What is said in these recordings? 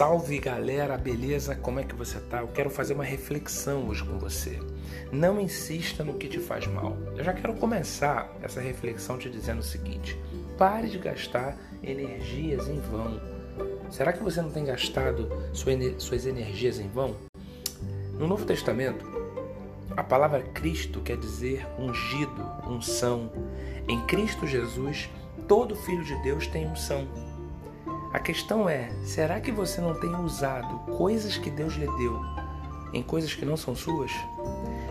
Salve galera, beleza? Como é que você tá? Eu quero fazer uma reflexão hoje com você. Não insista no que te faz mal. Eu já quero começar essa reflexão te dizendo o seguinte: pare de gastar energias em vão. Será que você não tem gastado suas energias em vão? No Novo Testamento, a palavra Cristo quer dizer ungido, unção. Em Cristo Jesus, todo filho de Deus tem unção. A questão é: será que você não tem usado coisas que Deus lhe deu em coisas que não são suas?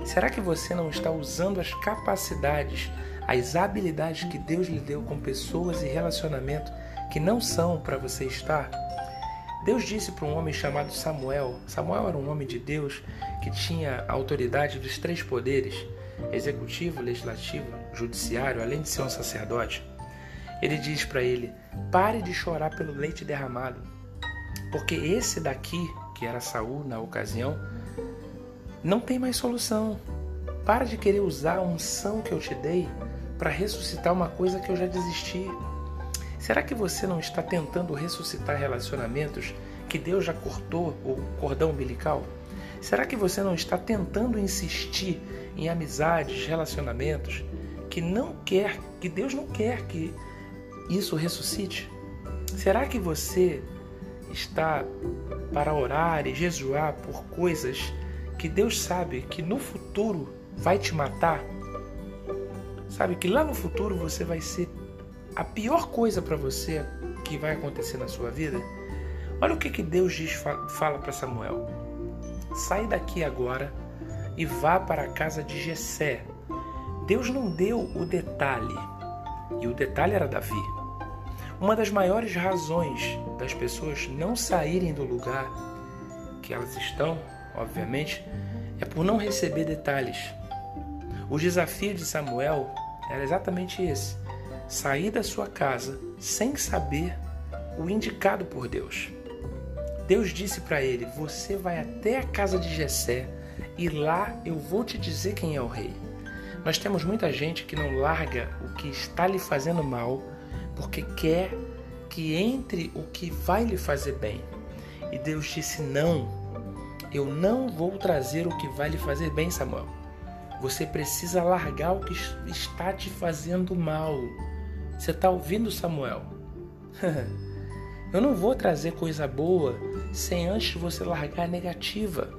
Será que você não está usando as capacidades, as habilidades que Deus lhe deu com pessoas e relacionamento que não são para você estar? Deus disse para um homem chamado Samuel: Samuel era um homem de Deus que tinha a autoridade dos três poderes executivo, legislativo, judiciário, além de ser um sacerdote. Ele diz para ele: pare de chorar pelo leite derramado, porque esse daqui, que era Saul na ocasião, não tem mais solução. Para de querer usar a unção que eu te dei para ressuscitar uma coisa que eu já desisti. Será que você não está tentando ressuscitar relacionamentos que Deus já cortou o cordão umbilical? Será que você não está tentando insistir em amizades, relacionamentos que não quer, que Deus não quer que isso ressuscite? Será que você está para orar e jejuar por coisas que Deus sabe que no futuro vai te matar? Sabe que lá no futuro você vai ser a pior coisa para você que vai acontecer na sua vida? Olha o que, que Deus diz, fala para Samuel. Sai daqui agora e vá para a casa de Jessé. Deus não deu o detalhe, e o detalhe era Davi. Uma das maiores razões das pessoas não saírem do lugar que elas estão, obviamente, é por não receber detalhes. O desafio de Samuel era exatamente esse: sair da sua casa sem saber o indicado por Deus. Deus disse para ele: Você vai até a casa de Jessé e lá eu vou te dizer quem é o rei. Nós temos muita gente que não larga o que está lhe fazendo mal porque quer que entre o que vai lhe fazer bem. E Deus disse: Não, eu não vou trazer o que vai lhe fazer bem, Samuel. Você precisa largar o que está te fazendo mal. Você está ouvindo, Samuel? eu não vou trazer coisa boa sem antes você largar a negativa.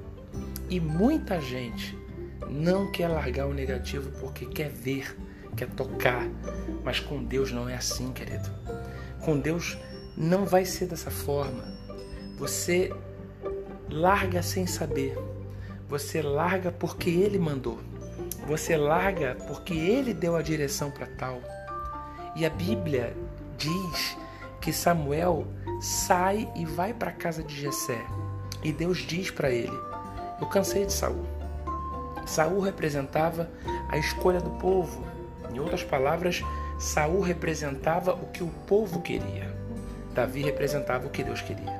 E muita gente não quer largar o negativo porque quer ver quer tocar, mas com Deus não é assim, querido. Com Deus não vai ser dessa forma. Você larga sem saber. Você larga porque Ele mandou. Você larga porque Ele deu a direção para tal. E a Bíblia diz que Samuel sai e vai para a casa de Jessé. E Deus diz para ele: Eu cansei de Saul. Saul representava a escolha do povo, em outras palavras, Saul representava o que o povo queria. Davi representava o que Deus queria.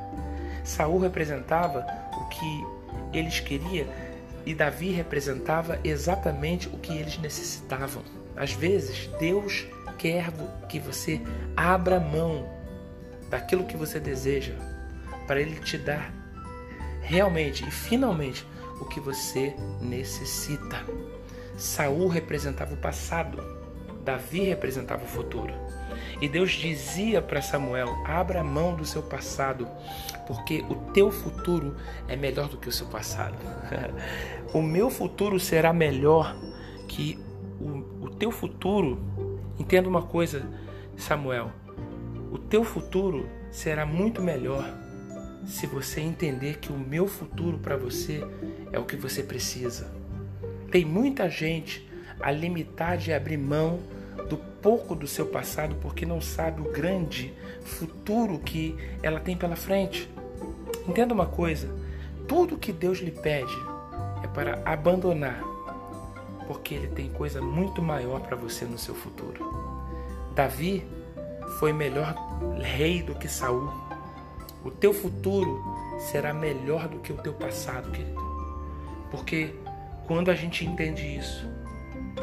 Saul representava o que eles queriam e Davi representava exatamente o que eles necessitavam. Às vezes, Deus quer que você abra mão daquilo que você deseja para ele te dar realmente e finalmente o que você necessita. Saul representava o passado, Davi representava o futuro. E Deus dizia para Samuel: abra mão do seu passado, porque o teu futuro é melhor do que o seu passado. o meu futuro será melhor que o, o teu futuro. Entenda uma coisa, Samuel: o teu futuro será muito melhor se você entender que o meu futuro para você é o que você precisa. Tem muita gente a limitar de abrir mão do pouco do seu passado porque não sabe o grande futuro que ela tem pela frente. Entenda uma coisa: tudo que Deus lhe pede é para abandonar, porque Ele tem coisa muito maior para você no seu futuro. Davi foi melhor rei do que Saul. O teu futuro será melhor do que o teu passado, querido. Porque quando a gente entende isso,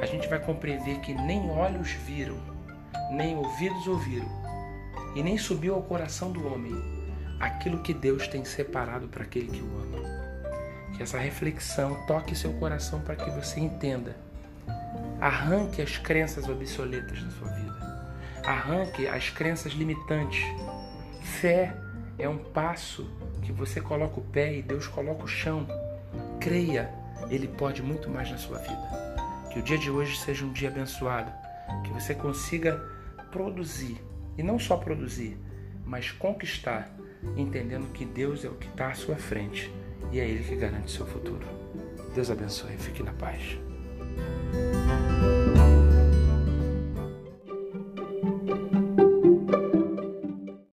a gente vai compreender que nem olhos viram, nem ouvidos ouviram, e nem subiu ao coração do homem aquilo que Deus tem separado para aquele que o ama. Que essa reflexão toque seu coração para que você entenda. Arranque as crenças obsoletas da sua vida. Arranque as crenças limitantes. Fé é um passo que você coloca o pé e Deus coloca o chão. Creia, Ele pode muito mais na sua vida. Que o dia de hoje seja um dia abençoado. Que você consiga produzir. E não só produzir, mas conquistar, entendendo que Deus é o que está à sua frente e é Ele que garante seu futuro. Deus abençoe. Fique na paz.